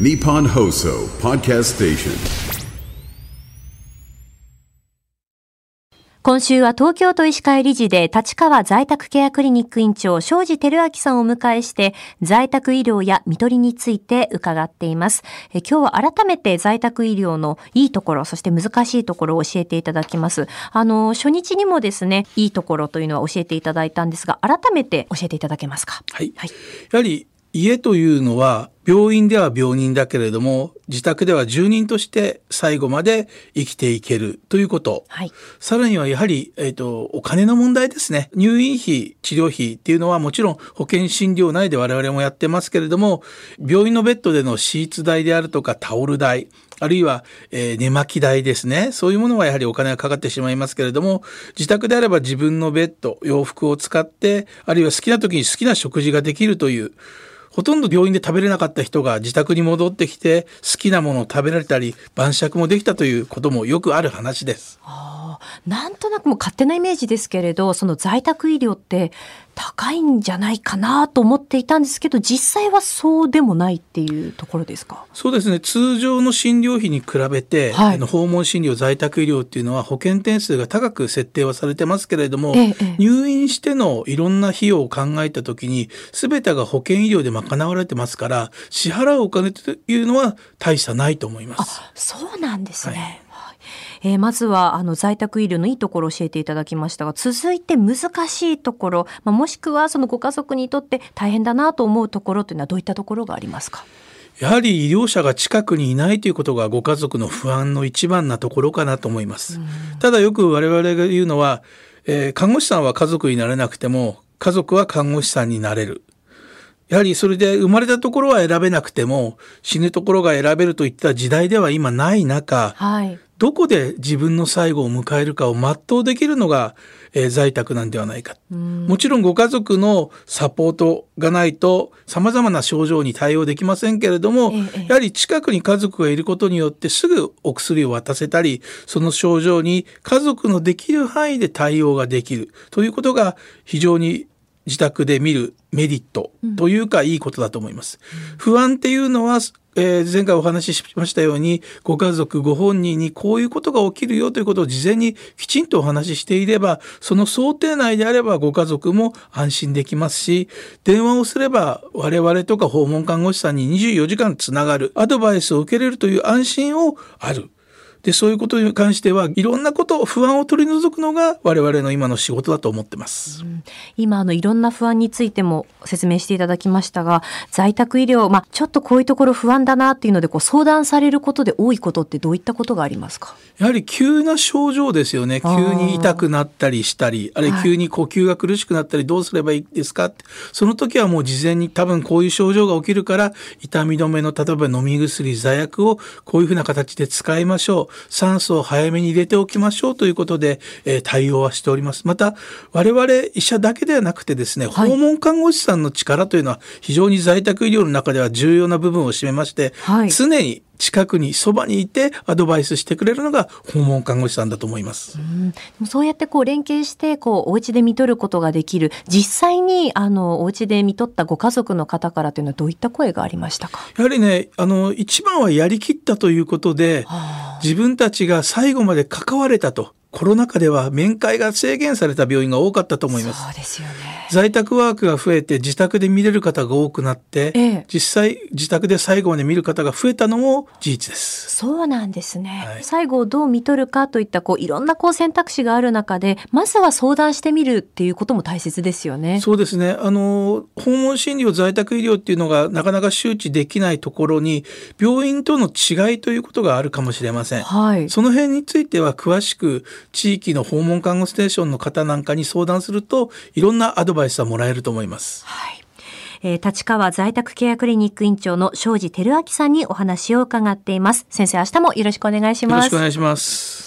Nippon Hoso Podcast Station. 今週は東京都医師会理事で立川在宅ケアクリニック院長庄司照明さんをお迎えして在宅医療や看取りについて伺っていますえ今日は改めて在宅医療のいいところそして難しいところを教えていただきますあの初日にもですねいいところというのは教えていただいたんですが改めて教えていただけますか？はい。はいやはり家というのは病院では病人だけれども自宅では住人として最後まで生きていけるということ。はいさらにはやはり、えっ、と、お金の問題ですね。入院費、治療費っていうのはもちろん保険診療内で我々もやってますけれども、病院のベッドでのシーツ代であるとかタオル代、あるいは、えー寝巻き代ですね。そういうものはやはりお金がかかってしまいますけれども、自宅であれば自分のベッド、洋服を使って、あるいは好きな時に好きな食事ができるという、ほとんど病院で食べれなかった人が自宅に戻ってきて好きなものを食べられたり晩酌もできたということもよくある話です。あなんとなくもう勝手なイメージですけれどその在宅医療って高いんじゃないかなと思っていたんですけど実際はそうでもないっていうところですか？そうですね。通常の診療費に比べて、はい。あの訪問診療在宅医療っていうのは保険点数が高く設定はされてますけれども、ええええ。入院してのいろんな費用を考えた時に全てが保険医療で賄われてますから支払うお金というのは大差ないと思います。あそうなんですね。はい。はいえーまずはあの在宅医療のいいところを教えていただきましたが続いて難しいところ、まあ、もしくはそのご家族にとって大変だなと思うところというのはどういったところがありますか？やはり医療者が近くにいないということがご家族の不安の一番なところかなと思います。ただよく我々が言うのは、えー看護師さんは家族になれなくても家族は看護師さんになれる。やはりそれで生まれたところは選べなくても死ぬところが選べるといった時代では今ない中、はいどこで自分の最後を迎えるかを全うできるのが、えー在宅なんではないか。もちろんご家族のサポートがないと様々な症状に対応できませんけれども、ええええやはり近くに家族がいることによってすぐお薬を渡せたり、その症状に家族のできる範囲で対応ができるということが非常に自宅で見るメリットというかいいことだと思います。不安っていうのは、えー前回お話ししましたようにご家族ご本人にこういうことが起きるよということを事前にきちんとお話ししていればその想定内であればご家族も安心できますし電話をすれば我々とか訪問看護師さんに24時間つながるアドバイスを受けれるという安心をある。でそういうことに関してはいろんなこと不安を取り除くのが我々の今の仕事だと思ってます。今あのいろんな不安についても説明していただきましたが在宅医療、まあ、ちょっとこういうところ不安だなっていうのでこう相談されることで多いことってどういったことがありますか？やはり急な症状ですよね。急に痛くなったりしたり、あるいははい急に呼吸が苦しくなったりどうすればいいですか？って。その時はもう事前に多分こういう症状が起きるから、痛み止めの例えば飲み薬、座薬をこういうふうな形で使いましょう。酸素を早めに入れておきましょうということで、えー対応はしております。また、我々医者だけではなくてですね、はい。訪問看護師さんの力というのは非常に在宅医療の中では重要な部分を占めまして、はい。常に近くにそばにいてアドバイスしてくれるのが訪問看護師さんだと思います。うん。そうやってこう連携してこうお家で見取ることができる。実際にあのお家で見取ったご家族の方からというのはどういった声がありましたか、やはりね、あの、一番はやりきったということで、自分たちが最後まで関われたと。コロナ禍では面会が制限された病院が多かったと思います。そうですよね。在宅ワークが増えて自宅で見れる方が多くなって、ええ実際自宅で最後まで見る方が増えたのも事実です。そうなんですね。はい最後をどう見取るかといったこういろんなこう選択肢がある中で、まずは相談してみるっていうことも大切ですよね。そうですね。あの、訪問診療、在宅医療っていうのがなかなか周知できないところに、病院との違いということがあるかもしれません。はい。その辺については詳しく地域の訪問看護ステーションの方なんかに相談するといろんなアドバイスはもらえると思います。はい。えー立川在宅ケアクリニック院長の庄司照明さんにお話を伺っています。先生、明日もよろしくお願いしますよろしくお。願いします。